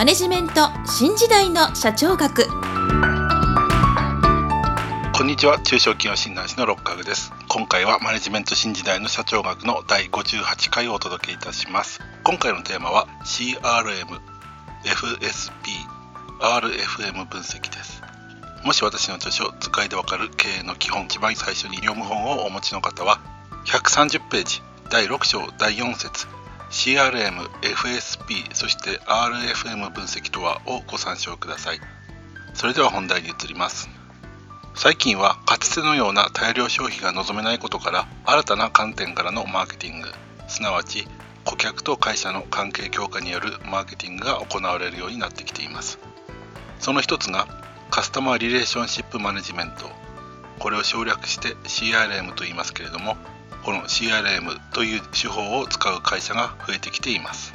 マネジメント新時代の社長学。こんにちは。中小企業診断士の六角です。今回はマネジメント新時代の社長学の第58回をお届けいたします。今回のテーマは CRM FSP RFM 分析です。もし私の著書図解でわかる経営の基本一番最初に読む本をお持ちの方は130ページ第6章第4節 CRM、FSP、そして RFM 分析とはをご参照ください。それでは本題に移ります。最近はかつてのような大量消費が望めないことから新たな観点からのマーケティングすなわち顧客と会社の関係強化によるマーケティングが行われるようになってきていますその一つがカスタマーリレーションシップマネジメントこれを省略して CRM と言いますけれどもこの CRM という手法を使う会社が増えてきています。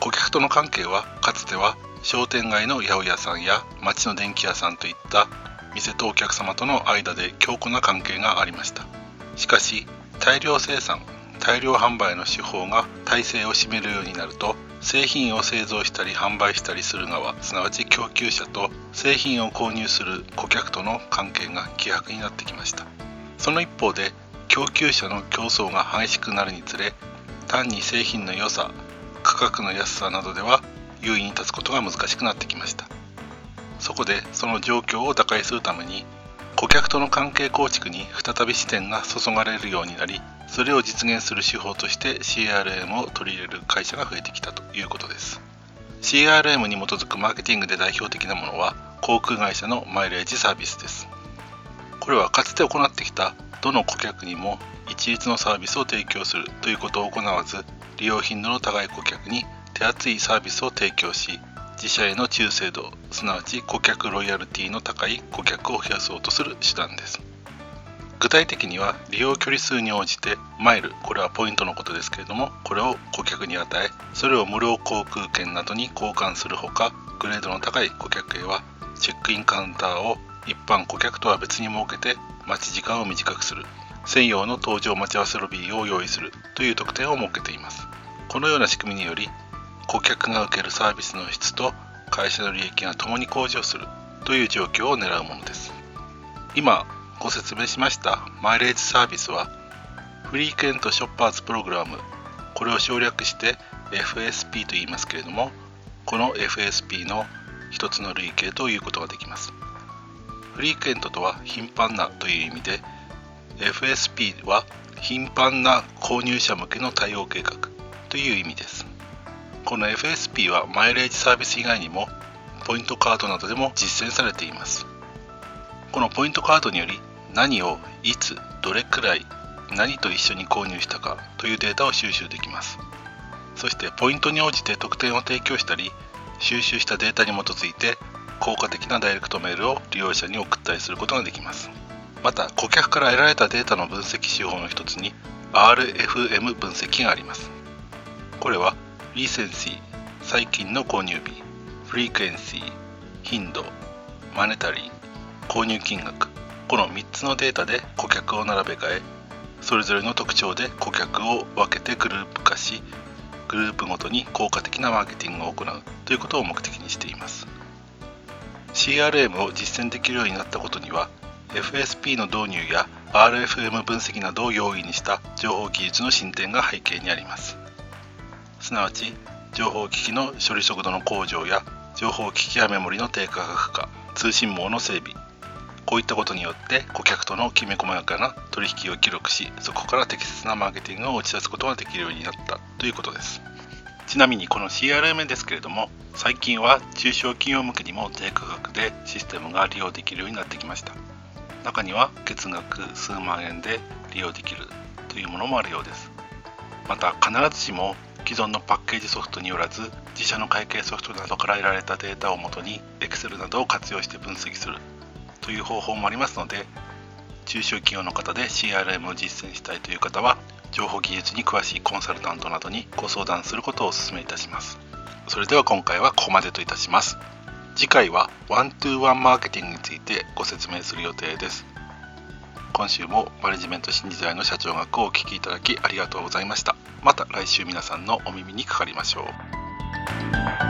顧客との関係はかつては商店街の八百屋さんや町の電気屋さんといった店とお客様との間で強固な関係がありました。しかし大量生産大量販売の手法が体制を占めるようになると製品を製造したり販売したりする側すなわち供給者と製品を購入する顧客との関係が希薄になってきました。その一方で供給者の競争が激しくなるにつれ単に製品の良さ価格の安さなどでは優位に立つことが難しくなってきました。そこでその状況を打開するために顧客との関係構築に再び視点が注がれるようになりそれを実現する手法として CRM を取り入れる会社が増えてきたということです。CRM に基づくマーケティングで代表的なものは航空会社のマイレージサービスです。これはかつて行ってきたどの顧客にも一律のサービスを提供するということを行わず利用頻度の高い顧客に手厚いサービスを提供し自社への忠誠度すなわち顧客ロイヤルティの高い顧客を増やそうとする手段です。具体的には利用距離数に応じてマイルこれはポイントのことですけれどもこれを顧客に与えそれを無料航空券などに交換するほかグレードの高い顧客へはチェックインカウンターを一般顧客とは別に設けて待ち時間を短くする。専用の搭乗待ち合わせロビーを用意するという特典を設けています。このような仕組みにより顧客が受けるサービスの質と会社の利益が共に向上するという状況を狙うものです。今ご説明しましたマイレージサービスはフリークエントショッパーズプログラムこれを省略して FSP と言いますけれどもこの FSP の一つの類型ということができます。フリークエントとは頻繁なという意味で FSP は頻繁な購入者向けの対応計画という意味です。この FSP はマイレージサービス以外にもポイントカードなどでも実践されています。このポイントカードにより何をいつどれくらい何と一緒に購入したかというデータを収集できます。そしてポイントに応じて特典を提供したり収集したデータに基づいて効果的なダイレクトメールを利用者に送ったりすることができます。また顧客から得られたデータの分析手法の一つに RFM 分析があります。これはリーセンシー最近の購入日フリークエンシー頻度マネタリー購入金額この3つのデータで顧客を並べ替えそれぞれの特徴で顧客を分けてグループ化しグループごとに効果的なマーケティングを行うということを目的にしています。CRM を実践できるようになったことには FSP の導入や RFM 分析などを容易にした情報技術の進展が背景にあります。すなわち情報機器の処理速度の向上や情報機器やメモリの低価格化通信網の整備こういったことによって顧客とのきめ細やかな取引を記録しそこから適切なマーケティングを打ち出すことができるようになったということです。ちなみにこの CRM ですけれども最近は中小企業向けにも低価格でシステムが利用できるようになってきました。中には月額数万円で利用できるというものもあるようです。また必ずしも既存のパッケージソフトによらず自社の会計ソフトなどから得られたデータをもとに Excel などを活用して分析するという方法もありますので中小企業の方で CRM を実践したいという方は情報技術に詳しいコンサルタントなどにご相談することをお勧めいたします。それでは今回はここまでといたします。次回はワントゥーワンマーケティングについてご説明する予定です。今週もマネジメント新時代の社長学をお聞きいただきありがとうございました。また来週皆さんのお耳にかかりましょう。